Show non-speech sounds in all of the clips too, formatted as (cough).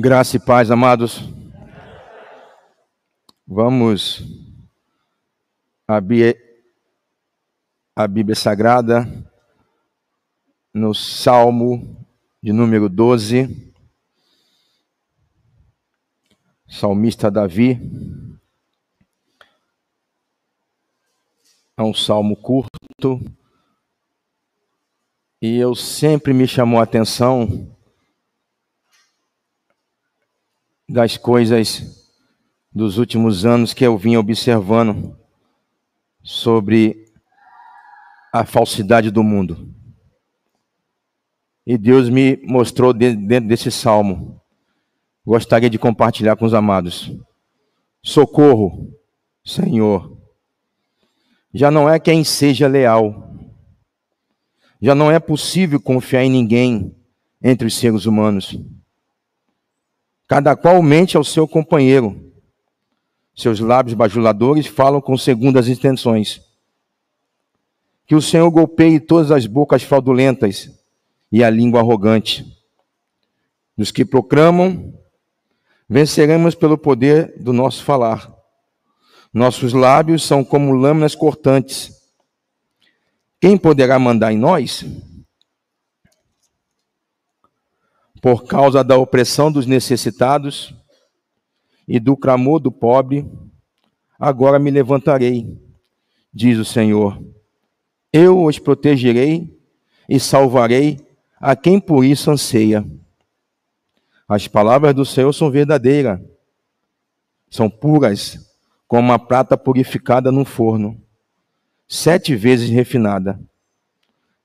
Graça e paz, amados. Vamos abrir a Bíblia Sagrada no Salmo de número 12. Salmista Davi. É um salmo curto. E eu sempre me chamou a atenção das coisas dos últimos anos que eu vim observando sobre a falsidade do mundo. E Deus me mostrou dentro desse salmo. Gostaria de compartilhar com os amados. Socorro, Senhor. Já não é quem seja leal. Já não é possível confiar em ninguém entre os seres humanos. Cada qual mente ao seu companheiro. Seus lábios bajuladores falam com segundas intenções. Que o Senhor golpeie todas as bocas fraudulentas e a língua arrogante. Dos que proclamam, venceremos pelo poder do nosso falar. Nossos lábios são como lâminas cortantes. Quem poderá mandar em nós? Por causa da opressão dos necessitados e do clamor do pobre, agora me levantarei, diz o Senhor. Eu os protegerei e salvarei a quem por isso anseia. As palavras do Senhor são verdadeiras, são puras, como a prata purificada num forno, sete vezes refinada.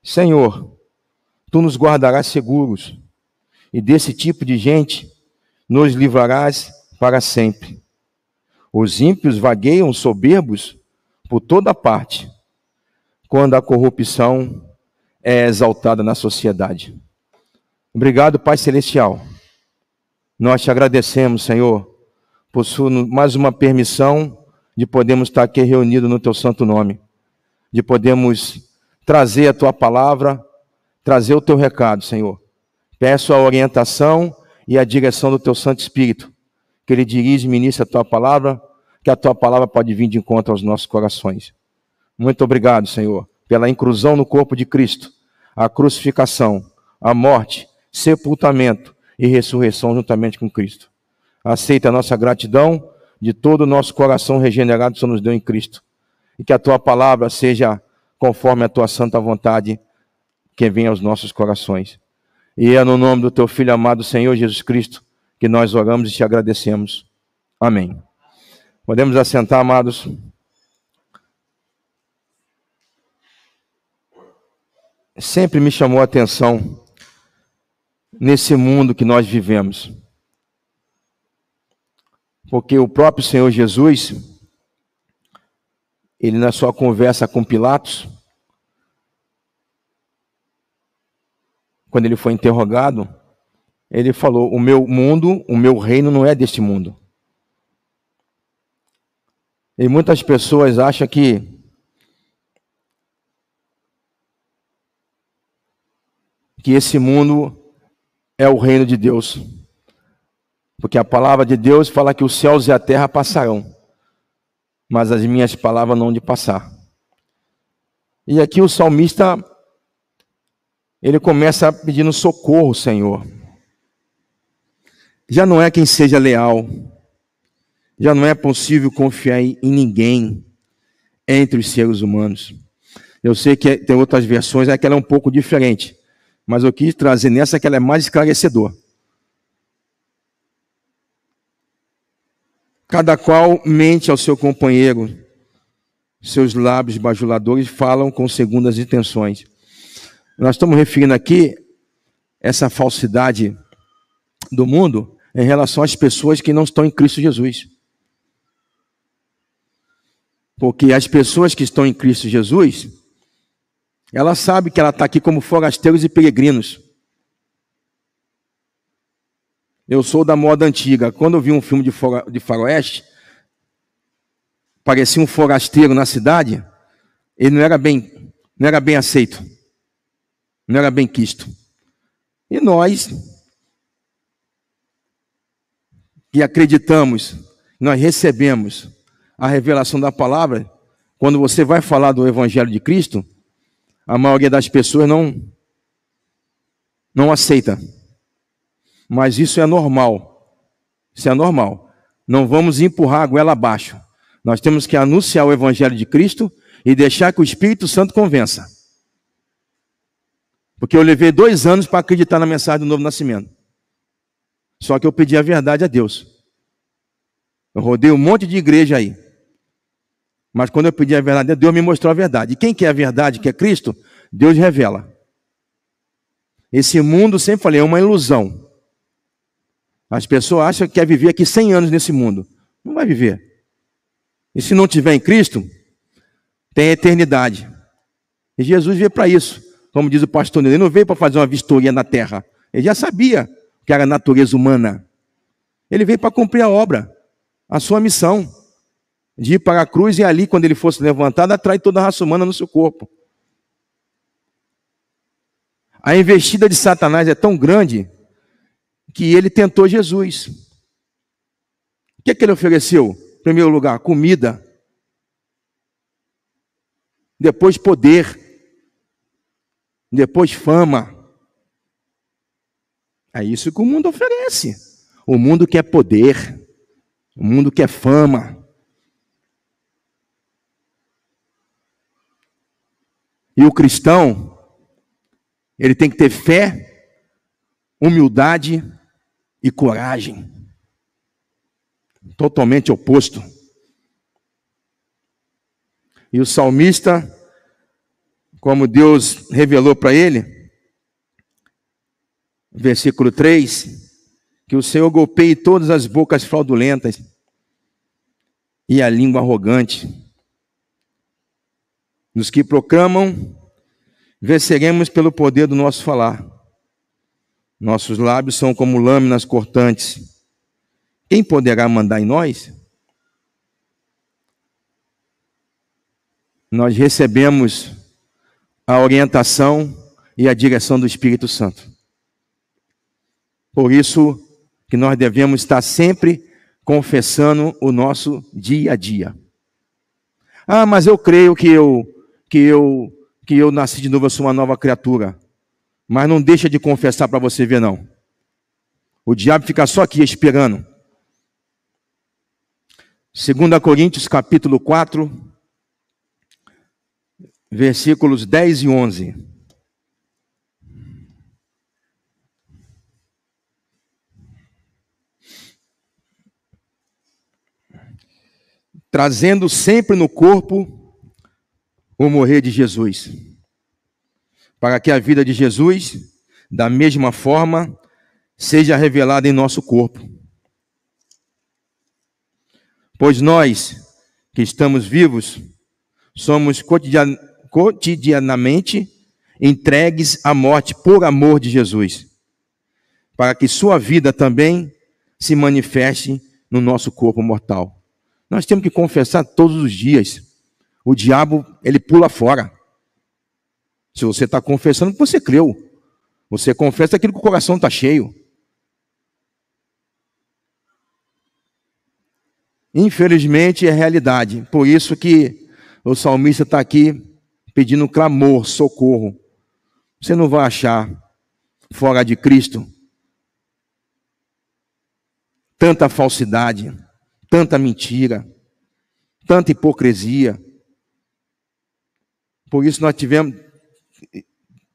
Senhor, tu nos guardarás seguros e desse tipo de gente nos livrarás para sempre. Os ímpios vagueiam soberbos por toda parte, quando a corrupção é exaltada na sociedade. Obrigado, Pai Celestial. Nós te agradecemos, Senhor, por mais uma permissão de podermos estar aqui reunidos no Teu santo nome, de podermos trazer a Tua palavra, trazer o Teu recado, Senhor Peço a orientação e a direção do teu Santo Espírito, que ele dirige e ministre a tua palavra, que a tua palavra pode vir de encontro aos nossos corações. Muito obrigado, Senhor, pela inclusão no corpo de Cristo, a crucificação, a morte, sepultamento e ressurreição juntamente com Cristo. Aceita a nossa gratidão de todo o nosso coração regenerado que o Senhor nos deu em Cristo. E que a tua palavra seja conforme a tua santa vontade que vem aos nossos corações. E é no nome do teu filho amado Senhor Jesus Cristo que nós oramos e te agradecemos. Amém. Podemos assentar, amados. Sempre me chamou a atenção nesse mundo que nós vivemos. Porque o próprio Senhor Jesus, ele na sua conversa com Pilatos, quando ele foi interrogado, ele falou: O meu mundo, o meu reino não é deste mundo. E muitas pessoas acham que que esse mundo é o reino de Deus. Porque a palavra de Deus fala que os céus e a terra passarão, mas as minhas palavras não de passar. E aqui o salmista ele começa pedindo socorro, Senhor. Já não é quem seja leal, já não é possível confiar em ninguém entre os seres humanos. Eu sei que tem outras versões, é que ela é um pouco diferente, mas eu quis trazer nessa que ela é mais esclarecedora. Cada qual mente ao seu companheiro, seus lábios bajuladores falam com segundas intenções. Nós estamos referindo aqui essa falsidade do mundo em relação às pessoas que não estão em Cristo Jesus. Porque as pessoas que estão em Cristo Jesus, ela sabe que ela está aqui como forasteiros e peregrinos. Eu sou da moda antiga. Quando eu vi um filme de faroeste, parecia um forasteiro na cidade, ele não era bem, não era bem aceito não era bem quisto. E nós e acreditamos, nós recebemos a revelação da palavra, quando você vai falar do Evangelho de Cristo, a maioria das pessoas não, não aceita. Mas isso é normal. Isso é normal. Não vamos empurrar a goela abaixo. Nós temos que anunciar o Evangelho de Cristo e deixar que o Espírito Santo convença. Porque eu levei dois anos para acreditar na mensagem do novo nascimento. Só que eu pedi a verdade a Deus. Eu rodei um monte de igreja aí. Mas quando eu pedi a verdade, Deus me mostrou a verdade. E quem quer a verdade, que é Cristo, Deus revela. Esse mundo, sempre falei, é uma ilusão. As pessoas acham que quer viver aqui 100 anos nesse mundo. Não vai viver. E se não tiver em Cristo, tem eternidade. E Jesus veio para isso. Como diz o pastor, ele não veio para fazer uma vistoria na terra. Ele já sabia que era a natureza humana. Ele veio para cumprir a obra, a sua missão de ir para a cruz e ali, quando ele fosse levantado, atrai toda a raça humana no seu corpo. A investida de Satanás é tão grande que ele tentou Jesus. O que, é que ele ofereceu? Em primeiro lugar, comida. Depois, poder. Depois, fama. É isso que o mundo oferece. O mundo quer poder. O mundo quer fama. E o cristão, ele tem que ter fé, humildade e coragem. Totalmente oposto. E o salmista, como Deus revelou para ele, versículo 3, que o Senhor golpeie todas as bocas fraudulentas e a língua arrogante nos que proclamam, venceremos pelo poder do nosso falar. Nossos lábios são como lâminas cortantes. Quem poderá mandar em nós? Nós recebemos a orientação e a direção do Espírito Santo. Por isso que nós devemos estar sempre confessando o nosso dia a dia. Ah, mas eu creio que eu que eu que eu nasci de novo, eu sou uma nova criatura. Mas não deixa de confessar para você ver não. O diabo fica só aqui esperando. 2 Coríntios capítulo 4, versículos 10 e 11. Trazendo sempre no corpo o morrer de Jesus. Para que a vida de Jesus, da mesma forma, seja revelada em nosso corpo. Pois nós, que estamos vivos, somos cotidianamente entregues à morte por amor de Jesus, para que sua vida também se manifeste no nosso corpo mortal. Nós temos que confessar todos os dias o diabo, ele pula fora. Se você está confessando você creu. Você confessa aquilo que o coração está cheio. Infelizmente é realidade. Por isso que o salmista está aqui pedindo clamor, socorro. Você não vai achar fora de Cristo tanta falsidade, tanta mentira, tanta hipocrisia. Por isso nós tivemos,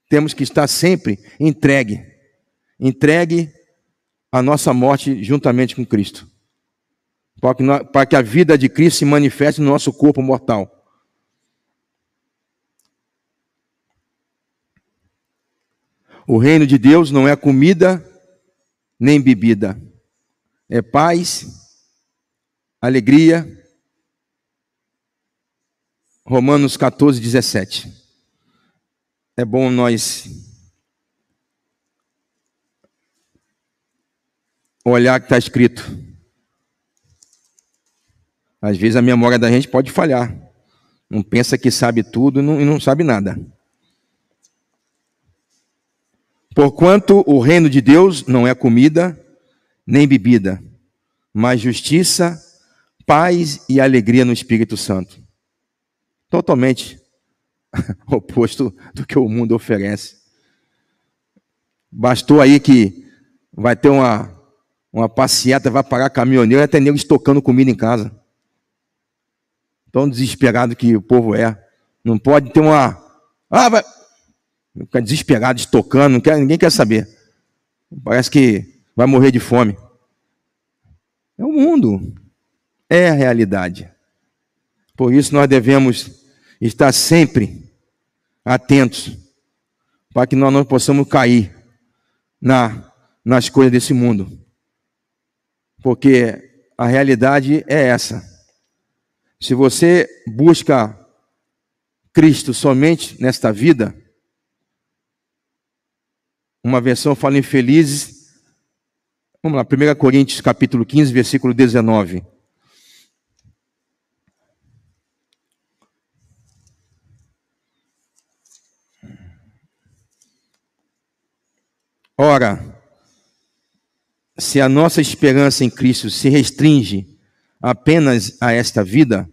temos que estar sempre entregue, entregue a nossa morte juntamente com Cristo. Para que, para que a vida de Cristo se manifeste no nosso corpo mortal. O reino de Deus não é comida nem bebida, é paz, alegria Romanos 14, 17. É bom nós olhar o que está escrito. Às vezes a memória da gente pode falhar. Não pensa que sabe tudo e não, e não sabe nada. Porquanto o reino de Deus não é comida nem bebida, mas justiça, paz e alegria no Espírito Santo. Totalmente (laughs) oposto do que o mundo oferece. Bastou aí que vai ter uma, uma passeata, vai parar caminhoneiro e até nego estocando comida em casa. Tão desesperado que o povo é. Não pode ter uma. Ah, vai. Ficar desesperado, estocando, não quer, ninguém quer saber. Parece que vai morrer de fome. É o mundo. É a realidade. Por isso nós devemos estar sempre atentos para que nós não possamos cair na, nas coisas desse mundo. Porque a realidade é essa. Se você busca Cristo somente nesta vida, uma versão fala em felizes. Vamos lá, 1 Coríntios capítulo 15, versículo 19. Ora, se a nossa esperança em Cristo se restringe apenas a esta vida,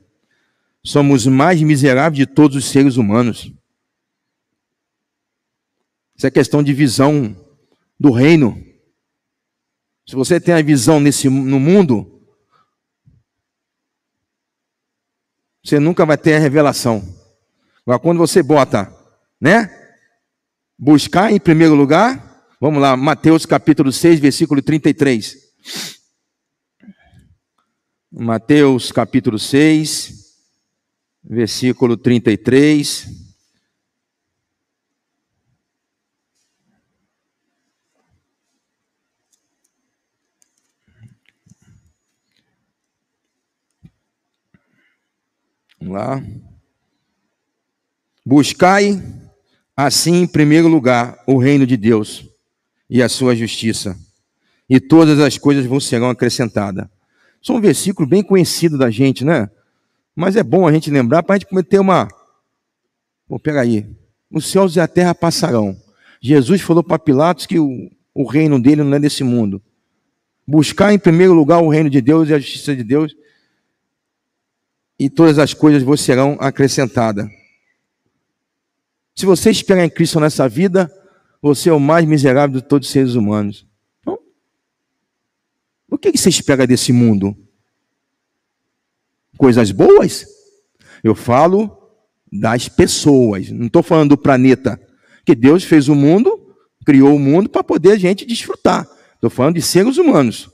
somos mais miseráveis de todos os seres humanos. Isso é questão de visão do reino. Se você tem a visão nesse, no mundo, você nunca vai ter a revelação. Agora, quando você bota, né? Buscar em primeiro lugar Vamos lá, Mateus capítulo 6, versículo 33. Mateus capítulo 6, versículo 33. Vamos lá. Buscai, assim, em primeiro lugar, o reino de Deus e a sua justiça, e todas as coisas vos serão acrescentadas. Isso é um versículo bem conhecido da gente, né? Mas é bom a gente lembrar para a gente ter uma. Pô, peraí. Os céus e a terra passarão. Jesus falou para Pilatos que o, o reino dele não é desse mundo. Buscar em primeiro lugar o reino de Deus e a justiça de Deus, e todas as coisas vos serão acrescentadas. Se você esperar em Cristo nessa vida, você é o mais miserável de todos os seres humanos. Então, o que você espera desse mundo? Coisas boas? Eu falo das pessoas, não estou falando do planeta. Que Deus fez o mundo, criou o mundo para poder a gente desfrutar. Estou falando de seres humanos.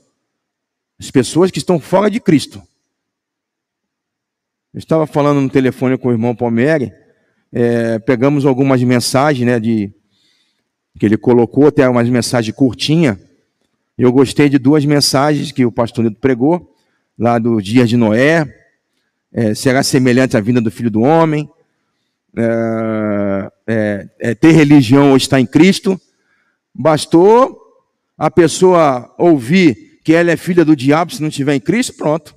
As pessoas que estão fora de Cristo. Eu estava falando no telefone com o irmão Palmieri, é, pegamos algumas mensagens né, de, que ele colocou, até umas mensagens curtinhas. Eu gostei de duas mensagens que o pastor Nito pregou, lá do dia de Noé, é, será semelhante à vinda do Filho do Homem, é, é, é, ter religião ou estar em Cristo. Bastou a pessoa ouvir que ela é filha do diabo se não estiver em Cristo, pronto.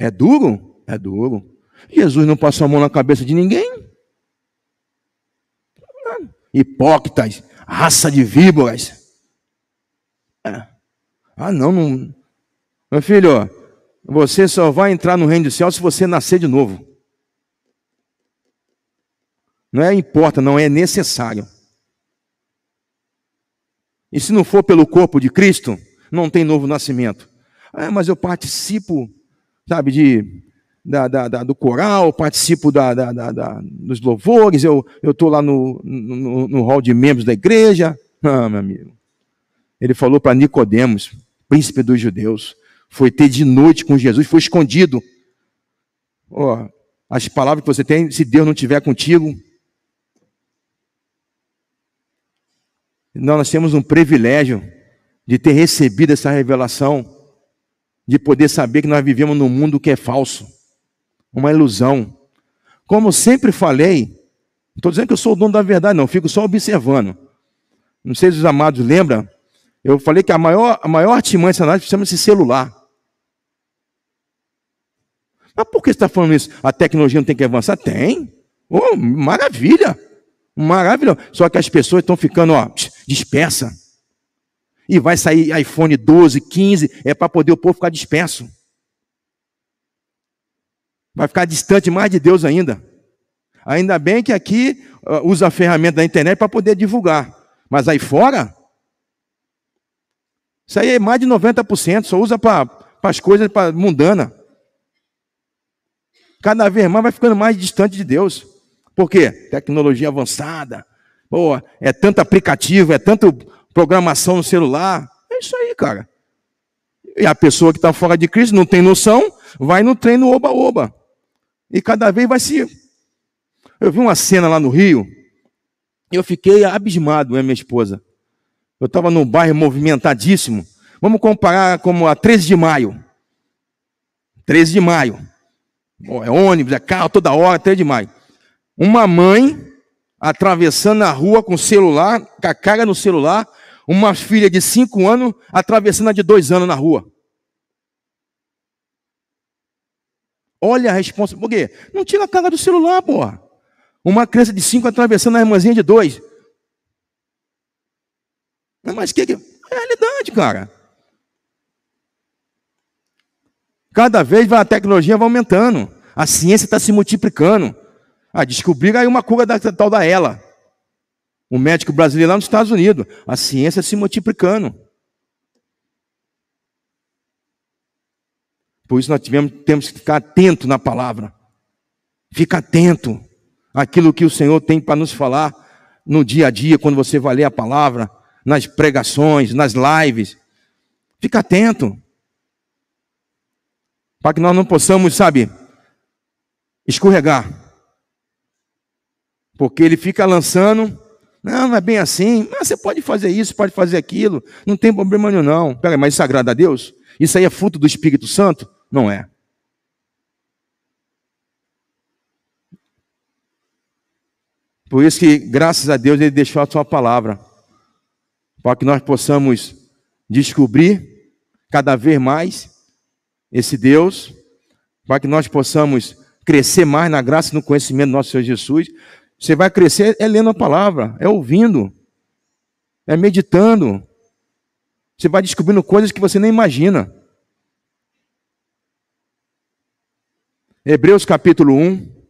É duro? É duro. Jesus não passou a mão na cabeça de ninguém hipócritas, raça de víboras. É. Ah, não, não. Meu filho, você só vai entrar no reino do céu se você nascer de novo. Não é importa, não é necessário. E se não for pelo corpo de Cristo, não tem novo nascimento. Ah, mas eu participo, sabe, de da, da, da, do coral, participo da, dos louvores, eu estou lá no, no, no hall de membros da igreja. Não, meu amigo. Ele falou para Nicodemos, príncipe dos judeus, foi ter de noite com Jesus, foi escondido. Oh, as palavras que você tem, se Deus não estiver contigo. nós temos um privilégio de ter recebido essa revelação, de poder saber que nós vivemos num mundo que é falso uma ilusão. Como sempre falei, não estou dizendo que eu sou o dono da verdade, não, fico só observando. Não sei se os amados lembram, eu falei que a maior, a maior artimanha de Satanás chama-se celular. Mas por que você está falando isso? A tecnologia não tem que avançar? Tem. Oh, maravilha. Maravilha. Só que as pessoas estão ficando ó, dispersas. E vai sair iPhone 12, 15, é para poder o povo ficar disperso. Vai ficar distante mais de Deus ainda. Ainda bem que aqui uh, usa a ferramenta da internet para poder divulgar. Mas aí fora, isso aí é mais de 90%, só usa para as coisas pra, mundana. Cada vez mais vai ficando mais distante de Deus. Por quê? Tecnologia avançada. Boa, é tanto aplicativo, é tanto programação no celular. É isso aí, cara. E a pessoa que está fora de Cristo não tem noção, vai no treino oba-oba. E cada vez vai se. Eu vi uma cena lá no Rio, eu fiquei abismado, né, minha esposa. Eu estava num bairro movimentadíssimo. Vamos comparar como a 13 de maio. 13 de maio. É ônibus, é carro toda hora, 13 de maio. Uma mãe atravessando a rua com o celular, com a cara no celular, uma filha de 5 anos atravessando a de 2 anos na rua. Olha a responsabilidade. Por quê? Não tira a cara do celular, porra. Uma criança de 5 atravessando a irmãzinha de 2. Mas que, que é realidade, cara. Cada vez a tecnologia vai aumentando. A ciência está se multiplicando. Ah, descobriram aí uma cura da tal da ela. Um médico brasileiro lá nos Estados Unidos. A ciência se multiplicando. Por isso nós tivemos, temos que ficar atento na palavra. Fica atento àquilo que o Senhor tem para nos falar no dia a dia, quando você vai ler a palavra, nas pregações, nas lives. Fica atento. Para que nós não possamos, sabe, escorregar. Porque ele fica lançando, não, não é bem assim. Mas você pode fazer isso, pode fazer aquilo, não tem problema nenhum, não. Pera, mas isso agrada a Deus? Isso aí é fruto do Espírito Santo? Não é. Por isso que, graças a Deus, Ele deixou a sua palavra, para que nós possamos descobrir cada vez mais esse Deus, para que nós possamos crescer mais na graça e no conhecimento do nosso Senhor Jesus. Você vai crescer é lendo a palavra, é ouvindo, é meditando. Você vai descobrindo coisas que você nem imagina. Hebreus capítulo 1.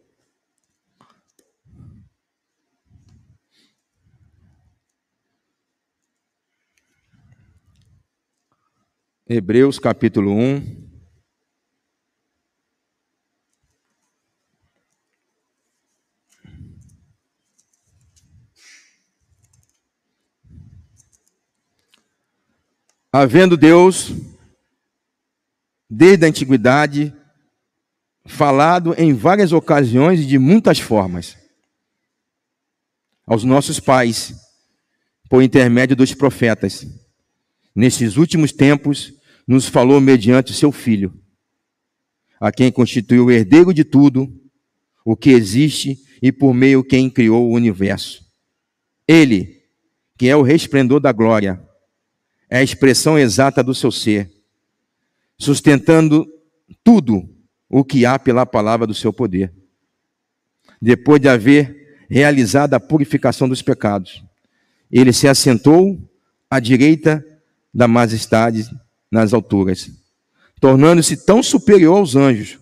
Hebreus capítulo 1. Havendo Deus, desde a antiguidade, falado em várias ocasiões e de muitas formas aos nossos pais, por intermédio dos profetas. Nesses últimos tempos, nos falou mediante seu Filho, a quem constituiu o herdeiro de tudo o que existe e por meio quem criou o universo. Ele, que é o resplendor da glória, é a expressão exata do seu ser, sustentando tudo o que há pela palavra do seu poder. Depois de haver realizado a purificação dos pecados, ele se assentou à direita da majestade nas alturas, tornando-se tão superior aos anjos,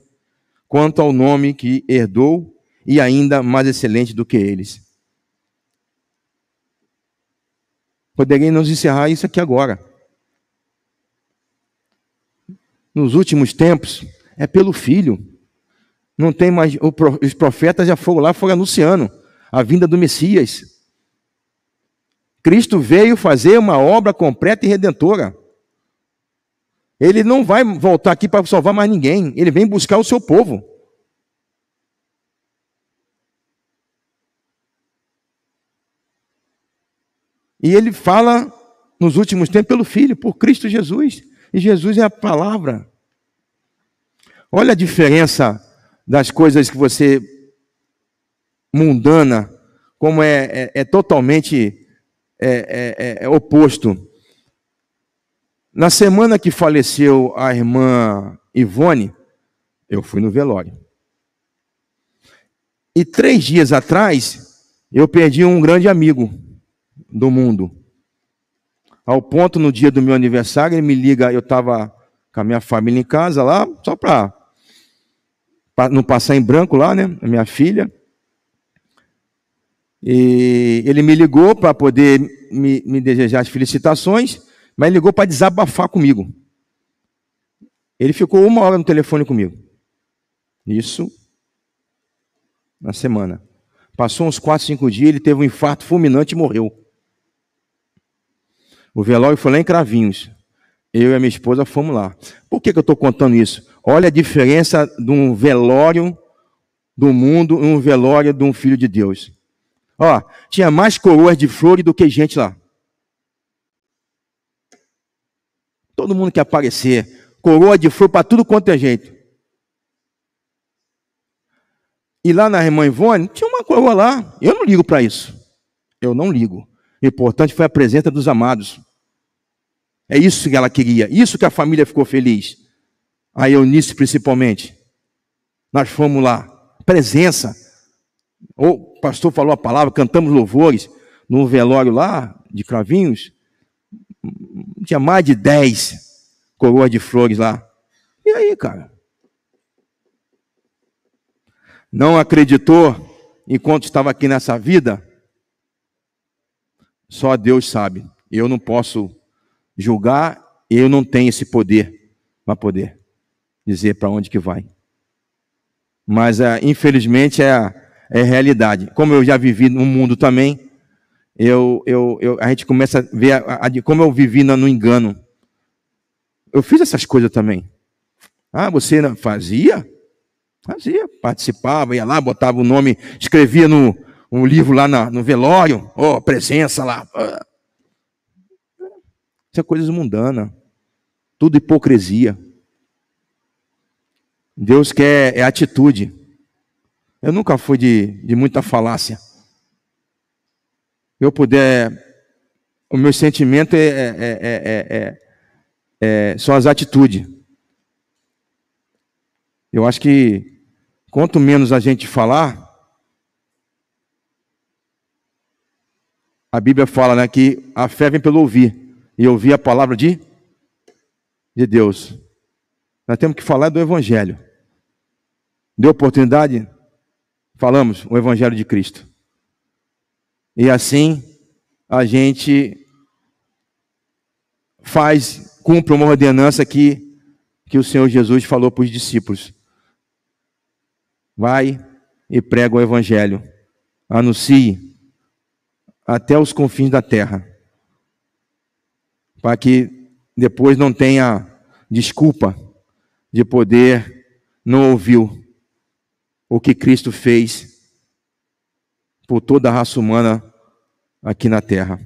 quanto ao nome que herdou e ainda mais excelente do que eles. Poderíamos encerrar isso aqui agora. Nos últimos tempos, é pelo Filho. Não tem mais. Os profetas já foram lá, foram anunciando a vinda do Messias. Cristo veio fazer uma obra completa e redentora. Ele não vai voltar aqui para salvar mais ninguém. Ele vem buscar o seu povo. E ele fala nos últimos tempos pelo Filho, por Cristo Jesus. E Jesus é a palavra. Olha a diferença das coisas que você mundana, como é, é, é totalmente é, é, é, oposto. Na semana que faleceu a irmã Ivone, eu fui no velório. E três dias atrás, eu perdi um grande amigo do mundo. Ao ponto, no dia do meu aniversário, ele me liga, eu estava com a minha família em casa lá, só para não passar em branco lá, né? A minha filha. E ele me ligou para poder me, me, desejar as felicitações, mas ligou para desabafar comigo. Ele ficou uma hora no telefone comigo. Isso na semana. Passou uns quatro, cinco dias, ele teve um infarto fulminante e morreu. O velório foi lá em Cravinhos. Eu e a minha esposa fomos lá. Por que, que eu estou contando isso? Olha a diferença de um velório do mundo e um velório de um filho de Deus. Ó, tinha mais coroas de flores do que gente lá. Todo mundo quer aparecer. Coroa de flor para tudo quanto é jeito. E lá na irmã Ivone, tinha uma coroa lá. Eu não ligo para isso. Eu não ligo. Importante foi a presença dos amados. É isso que ela queria. Isso que a família ficou feliz. A Eunice, principalmente. Nós fomos lá. Presença. O pastor falou a palavra, cantamos louvores no velório lá de Cravinhos. Tinha mais de dez coroas de flores lá. E aí, cara? Não acreditou enquanto estava aqui nessa vida? Só Deus sabe. Eu não posso julgar, eu não tenho esse poder para poder dizer para onde que vai. Mas, é, infelizmente, é, é realidade. Como eu já vivi no mundo também, eu, eu, eu, a gente começa a ver a, a, como eu vivi no, no engano. Eu fiz essas coisas também. Ah, você fazia? Fazia, participava, ia lá, botava o nome, escrevia no um livro lá na, no velório, oh, presença lá. Isso é coisas mundanas, tudo hipocrisia. Deus quer é atitude. Eu nunca fui de, de muita falácia. Eu puder, o meu sentimento é, é, é, é, são as atitudes. Eu acho que quanto menos a gente falar, a Bíblia fala né, que a fé vem pelo ouvir, e ouvir a palavra de, de Deus. Nós temos que falar do Evangelho. Deu oportunidade? Falamos o Evangelho de Cristo. E assim a gente faz, cumpre uma ordenança que, que o Senhor Jesus falou para os discípulos. Vai e prega o Evangelho. Anuncie até os confins da terra. Para que depois não tenha desculpa de poder não ouvir o que Cristo fez por toda a raça humana aqui na terra.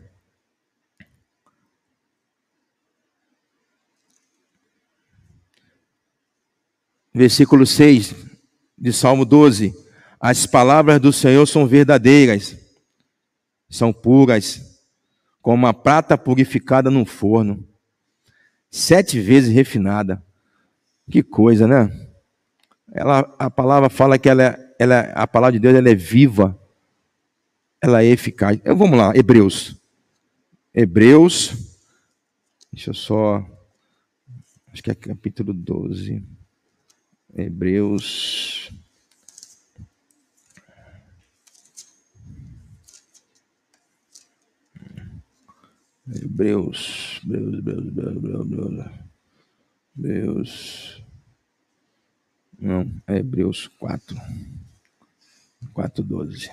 Versículo 6 de Salmo 12. As palavras do Senhor são verdadeiras, são puras, como a prata purificada num forno, sete vezes refinada. Que coisa, né? Ela, a palavra fala que ela, ela, a palavra de Deus ela é viva, ela é eficaz. Então, vamos lá, Hebreus. Hebreus, deixa eu só, acho que é capítulo 12. Hebreus. Hebreus, Hebreus, Hebreus, Hebreus, Hebreus, Hebreus. Não, é Hebreus 4. 4, 12.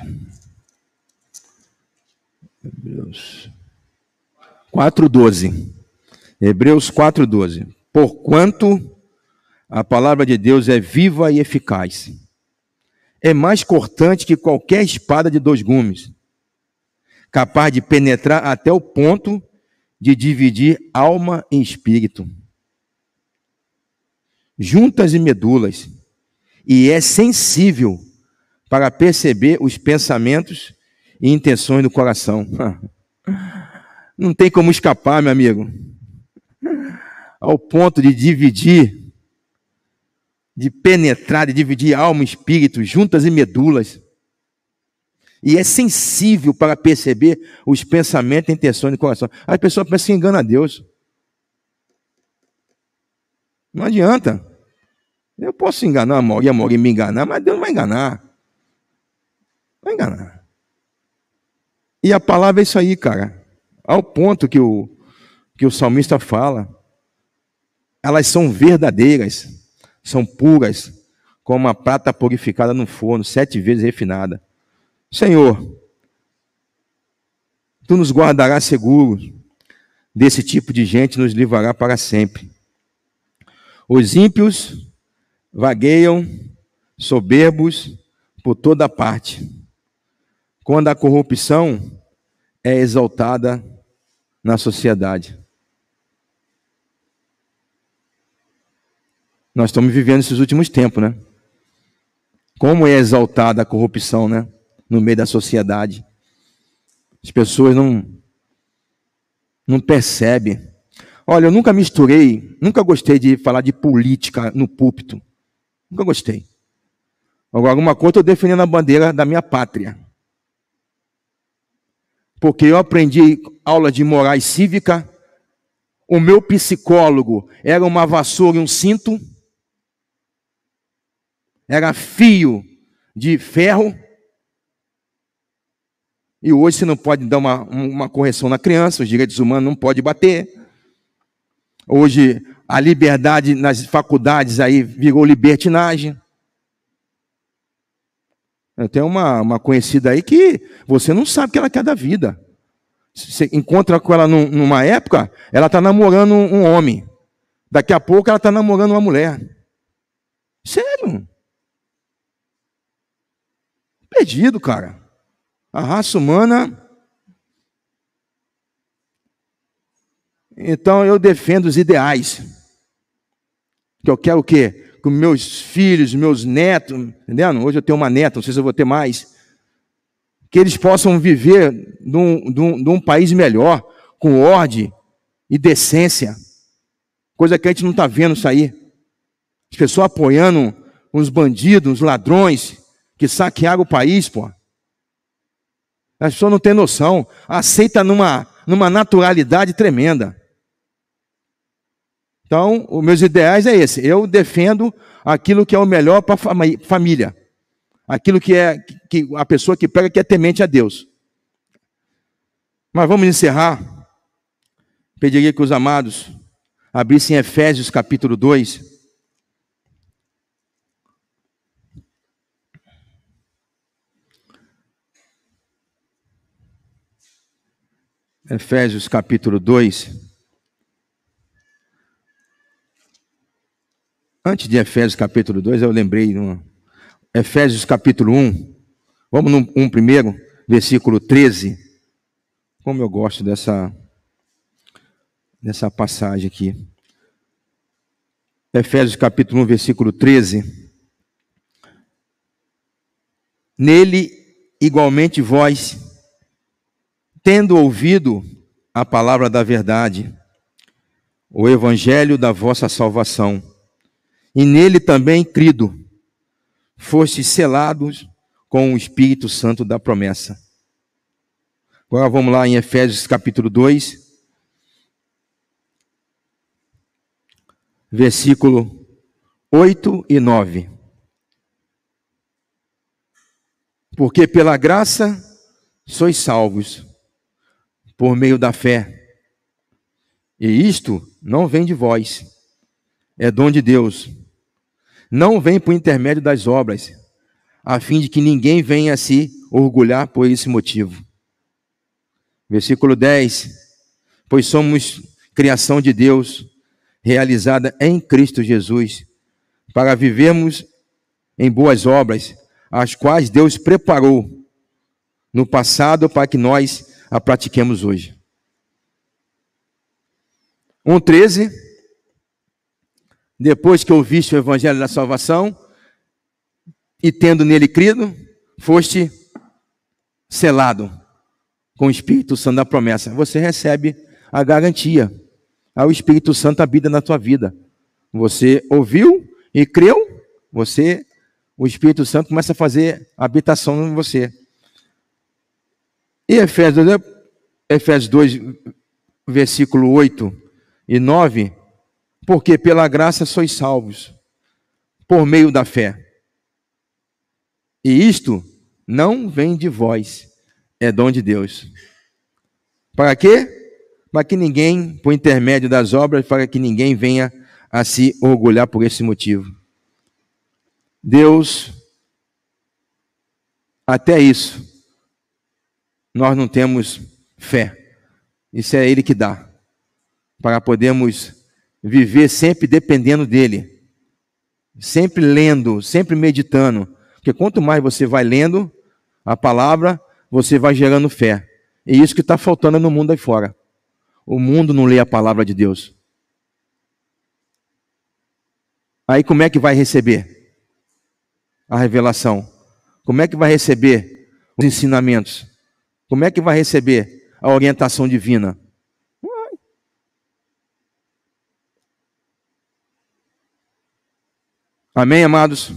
Hebreus 4, 12. Hebreus 4, 12. Porquanto a palavra de Deus é viva e eficaz. É mais cortante que qualquer espada de dois gumes, capaz de penetrar até o ponto de dividir alma e espírito, juntas e medulas, e é sensível para perceber os pensamentos e intenções do coração. (laughs) Não tem como escapar, meu amigo, ao ponto de dividir de penetrar, de dividir alma e espírito, juntas e medulas. E é sensível para perceber os pensamentos e intenções do coração. As pessoas pensam que engana Deus. Não adianta. Eu posso enganar a Mauri, a Mauri me enganar, mas Deus não vai enganar. Vai enganar. E a palavra é isso aí, cara. Ao ponto que o, que o salmista fala. Elas são verdadeiras, são puras, como a prata purificada no forno, sete vezes refinada. Senhor, tu nos guardarás seguros desse tipo de gente, nos livrará para sempre. Os ímpios vagueiam soberbos por toda parte, quando a corrupção é exaltada na sociedade. Nós estamos vivendo esses últimos tempos, né? Como é exaltada a corrupção, né? No meio da sociedade. As pessoas não não percebem Olha, eu nunca misturei, nunca gostei de falar de política no púlpito. Nunca gostei. Agora, alguma coisa eu defendendo a bandeira da minha pátria. Porque eu aprendi aula de morais cívica, o meu psicólogo era uma vassoura e um cinto, era fio de ferro, e hoje você não pode dar uma, uma correção na criança, os direitos humanos não pode bater. Hoje a liberdade nas faculdades aí virou libertinagem. Eu tenho uma, uma conhecida aí que você não sabe o que ela quer da vida. Você encontra com ela num, numa época, ela está namorando um homem. Daqui a pouco ela está namorando uma mulher. Sério. Perdido, cara. A raça humana Então eu defendo os ideais. Que eu quero o quê? Com meus filhos, meus netos, entendendo? Hoje eu tenho uma neta, não sei se eu vou ter mais. Que eles possam viver num, num, num país melhor, com ordem e decência. Coisa que a gente não está vendo sair. As pessoas apoiando uns bandidos, uns ladrões que saquearam o país, pô. As pessoas não têm noção. Aceita numa, numa naturalidade tremenda. Então, os meus ideais é esse. Eu defendo aquilo que é o melhor para a família. Aquilo que é que a pessoa que pega que é temente a Deus. Mas vamos encerrar. Pediria que os amados abrissem Efésios capítulo 2. Efésios capítulo 2. Antes de Efésios capítulo 2, eu lembrei. No Efésios capítulo 1. Vamos no 1 primeiro, versículo 13. Como eu gosto dessa, dessa passagem aqui. Efésios capítulo 1, versículo 13. Nele, igualmente vós, tendo ouvido a palavra da verdade, o evangelho da vossa salvação, e nele também crido, foste selados com o Espírito Santo da promessa. Agora vamos lá em Efésios capítulo 2, versículo 8 e 9. Porque pela graça sois salvos, por meio da fé. E isto não vem de vós, é dom de Deus não vem por intermédio das obras, a fim de que ninguém venha se orgulhar por esse motivo. Versículo 10: Pois somos criação de Deus, realizada em Cristo Jesus, para vivermos em boas obras, as quais Deus preparou no passado para que nós a pratiquemos hoje. 1,13 depois que ouviste o evangelho da salvação e tendo nele crido, foste selado com o Espírito Santo da promessa. Você recebe a garantia. O Espírito Santo habita na tua vida. Você ouviu e creu, você, o Espírito Santo começa a fazer habitação em você. E Efésios 2, Efésios 2, versículo 8 e 9, porque pela graça sois salvos, por meio da fé. E isto não vem de vós, é dom de Deus. Para quê? Para que ninguém, por intermédio das obras, para que ninguém venha a se orgulhar por esse motivo. Deus, até isso, nós não temos fé. Isso é Ele que dá. Para podermos viver sempre dependendo dEle. Sempre lendo, sempre meditando. Porque quanto mais você vai lendo a palavra, você vai gerando fé. E isso que está faltando no mundo aí fora. O mundo não lê a palavra de Deus. Aí como é que vai receber a revelação? Como é que vai receber os ensinamentos? Como é que vai receber a orientação divina? Amém, amados?